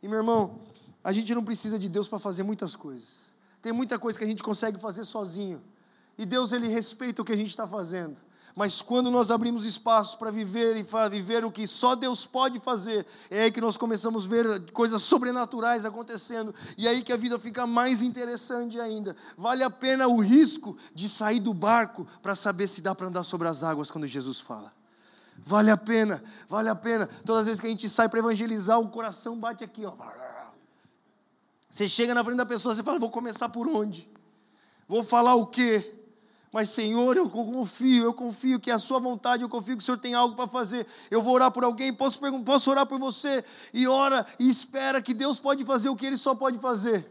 E meu irmão, a gente não precisa de Deus para fazer muitas coisas. Tem muita coisa que a gente consegue fazer sozinho. E Deus ele respeita o que a gente está fazendo. Mas quando nós abrimos espaço para viver e viver o que só Deus pode fazer, é aí que nós começamos a ver coisas sobrenaturais acontecendo. E é aí que a vida fica mais interessante ainda. Vale a pena o risco de sair do barco para saber se dá para andar sobre as águas quando Jesus fala. Vale a pena, vale a pena. Todas as vezes que a gente sai para evangelizar, o coração bate aqui, ó. Você chega na frente da pessoa, você fala: "Vou começar por onde? Vou falar o quê?" Mas, Senhor, eu confio, eu confio que é a Sua vontade, eu confio que o Senhor tem algo para fazer. Eu vou orar por alguém, posso, posso orar por você, e ora e espera que Deus pode fazer o que Ele só pode fazer.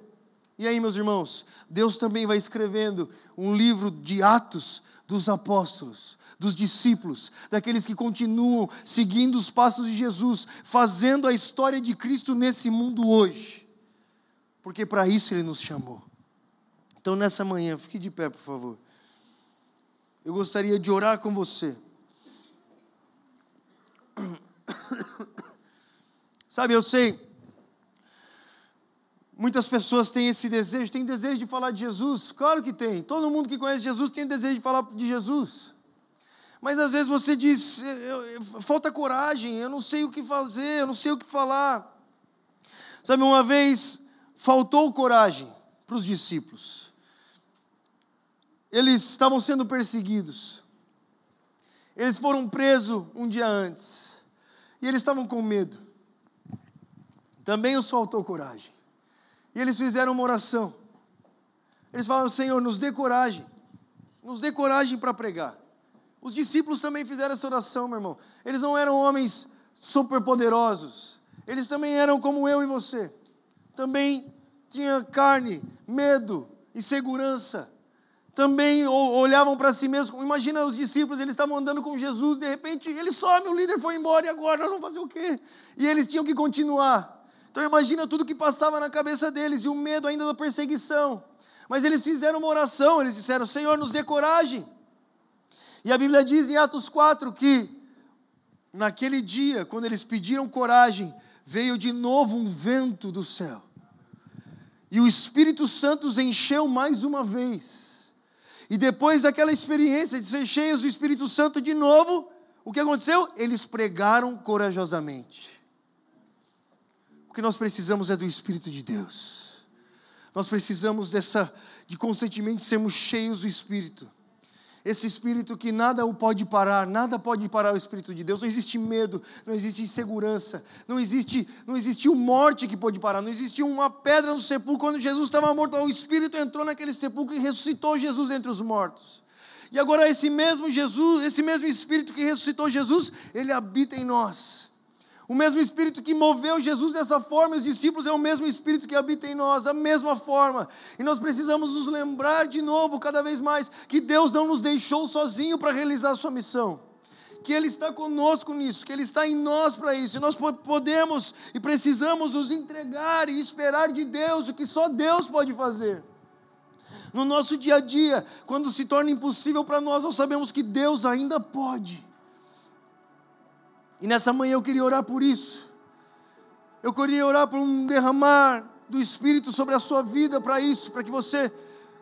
E aí, meus irmãos, Deus também vai escrevendo um livro de atos dos apóstolos, dos discípulos, daqueles que continuam seguindo os passos de Jesus, fazendo a história de Cristo nesse mundo hoje. Porque para isso Ele nos chamou. Então, nessa manhã, fique de pé, por favor eu gostaria de orar com você. Sabe, eu sei, muitas pessoas têm esse desejo, têm desejo de falar de Jesus, claro que tem, todo mundo que conhece Jesus tem desejo de falar de Jesus. Mas às vezes você diz, falta coragem, eu não sei o que fazer, eu não sei o que falar. Sabe, uma vez faltou coragem para os discípulos eles estavam sendo perseguidos. Eles foram presos um dia antes. E eles estavam com medo. Também os faltou coragem. E eles fizeram uma oração. Eles falaram: Senhor, nos dê coragem. Nos dê coragem para pregar. Os discípulos também fizeram essa oração, meu irmão. Eles não eram homens superpoderosos. Eles também eram como eu e você. Também tinha carne, medo, insegurança também olhavam para si mesmos. Imagina os discípulos, eles estavam andando com Jesus, de repente ele some, o líder foi embora e agora nós vamos fazer o quê? E eles tinham que continuar. Então imagina tudo que passava na cabeça deles e o medo ainda da perseguição. Mas eles fizeram uma oração, eles disseram: Senhor, nos dê coragem. E a Bíblia diz em Atos 4 que naquele dia, quando eles pediram coragem, veio de novo um vento do céu. E o Espírito Santo os encheu mais uma vez. E depois daquela experiência de ser cheios do Espírito Santo de novo, o que aconteceu? Eles pregaram corajosamente. O que nós precisamos é do Espírito de Deus. Nós precisamos dessa de consentimento sermos cheios do Espírito. Esse espírito que nada o pode parar, nada pode parar o espírito de Deus. Não existe medo, não existe insegurança, não existe, não existiu morte que pode parar, não existiu uma pedra no sepulcro quando Jesus estava morto. O espírito entrou naquele sepulcro e ressuscitou Jesus entre os mortos. E agora esse mesmo Jesus, esse mesmo espírito que ressuscitou Jesus, ele habita em nós. O mesmo Espírito que moveu Jesus dessa forma, os discípulos é o mesmo Espírito que habita em nós, da mesma forma. E nós precisamos nos lembrar de novo, cada vez mais, que Deus não nos deixou sozinho para realizar a sua missão. Que Ele está conosco nisso, que Ele está em nós para isso. E nós podemos e precisamos nos entregar e esperar de Deus o que só Deus pode fazer. No nosso dia a dia, quando se torna impossível para nós, nós sabemos que Deus ainda pode. E nessa manhã eu queria orar por isso. Eu queria orar por um derramar do Espírito sobre a sua vida para isso, para que você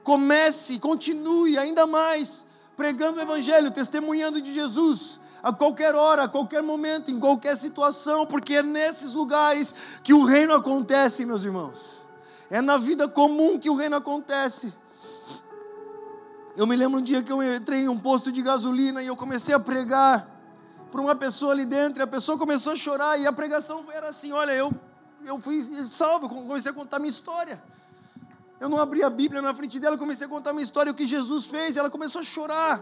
comece continue ainda mais pregando o Evangelho, testemunhando de Jesus, a qualquer hora, a qualquer momento, em qualquer situação, porque é nesses lugares que o reino acontece, meus irmãos. É na vida comum que o reino acontece. Eu me lembro um dia que eu entrei em um posto de gasolina e eu comecei a pregar para uma pessoa ali dentro, e a pessoa começou a chorar, e a pregação era assim: olha, eu, eu fui salvo, comecei a contar minha história. Eu não abri a Bíblia na frente dela, comecei a contar minha história, o que Jesus fez, ela começou a chorar.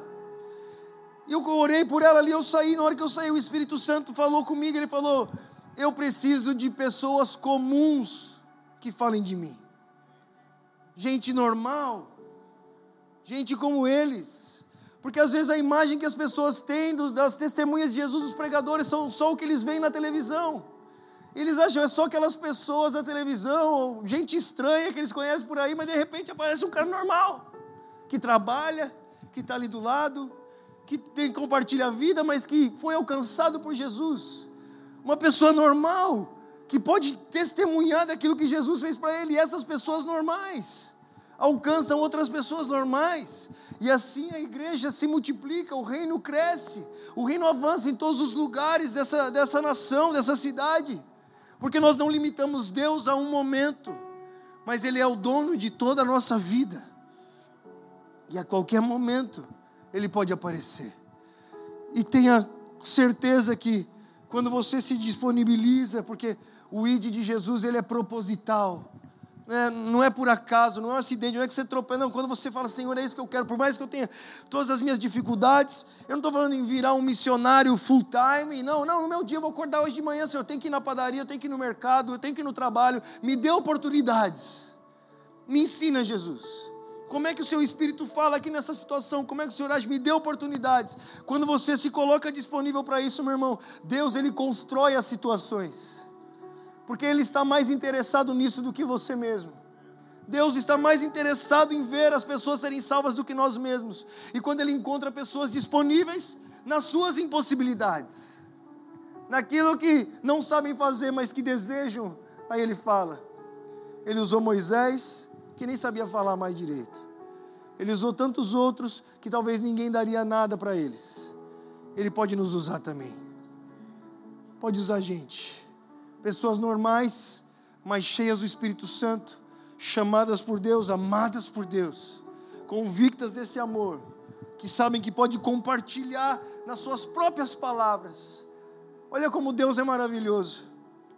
E eu orei por ela ali, eu saí, na hora que eu saí, o Espírito Santo falou comigo, ele falou: Eu preciso de pessoas comuns que falem de mim. Gente normal, gente como eles porque às vezes a imagem que as pessoas têm das testemunhas de Jesus, os pregadores, são só o que eles veem na televisão. Eles acham é só aquelas pessoas da televisão, ou gente estranha que eles conhecem por aí, mas de repente aparece um cara normal, que trabalha, que está ali do lado, que tem, compartilha a vida, mas que foi alcançado por Jesus. Uma pessoa normal, que pode testemunhar daquilo que Jesus fez para ele, e essas pessoas normais alcançam outras pessoas normais. E assim a igreja se multiplica, o reino cresce, o reino avança em todos os lugares dessa, dessa nação, dessa cidade. Porque nós não limitamos Deus a um momento, mas Ele é o dono de toda a nossa vida. E a qualquer momento Ele pode aparecer. E tenha certeza que quando você se disponibiliza, porque o ID de Jesus ele é proposital né, não é por acaso, não é um acidente, não é que você tropeça, não. Quando você fala, Senhor, é isso que eu quero, por mais que eu tenha todas as minhas dificuldades, eu não estou falando em virar um missionário full time, não, não, no meu dia eu vou acordar hoje de manhã, Senhor, eu tenho que ir na padaria, eu tenho que ir no mercado, eu tenho que ir no trabalho, me dê oportunidades, me ensina, Jesus. Como é que o seu espírito fala aqui nessa situação? Como é que o Senhor age? Me dê oportunidades. Quando você se coloca disponível para isso, meu irmão, Deus ele constrói as situações porque Ele está mais interessado nisso do que você mesmo. Deus está mais interessado em ver as pessoas serem salvas do que nós mesmos. E quando Ele encontra pessoas disponíveis nas suas impossibilidades, naquilo que não sabem fazer, mas que desejam, aí Ele fala. Ele usou Moisés, que nem sabia falar mais direito. Ele usou tantos outros que talvez ninguém daria nada para eles. Ele pode nos usar também. Pode usar a gente pessoas normais, mas cheias do Espírito Santo, chamadas por Deus, amadas por Deus, convictas desse amor, que sabem que pode compartilhar nas suas próprias palavras. Olha como Deus é maravilhoso.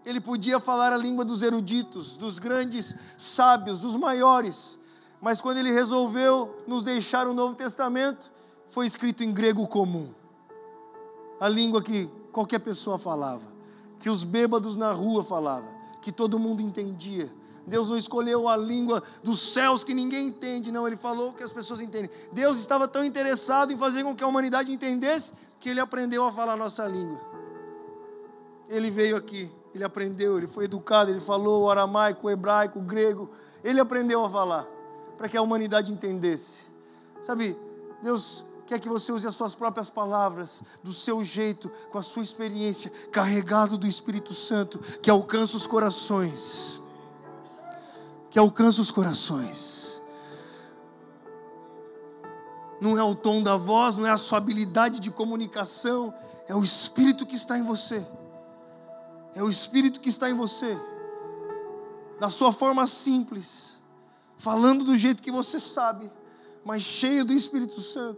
Ele podia falar a língua dos eruditos, dos grandes sábios, dos maiores, mas quando ele resolveu nos deixar o Novo Testamento, foi escrito em grego comum, a língua que qualquer pessoa falava que os bêbados na rua falavam, que todo mundo entendia. Deus não escolheu a língua dos céus que ninguém entende, não, ele falou que as pessoas entendem. Deus estava tão interessado em fazer com que a humanidade entendesse que ele aprendeu a falar a nossa língua. Ele veio aqui, ele aprendeu, ele foi educado, ele falou o aramaico, o hebraico, o grego, ele aprendeu a falar para que a humanidade entendesse. Sabe, Deus quer que você use as suas próprias palavras, do seu jeito, com a sua experiência, carregado do Espírito Santo, que alcança os corações. Que alcança os corações. Não é o tom da voz, não é a sua habilidade de comunicação, é o Espírito que está em você. É o Espírito que está em você. Da sua forma simples, falando do jeito que você sabe, mas cheio do Espírito Santo.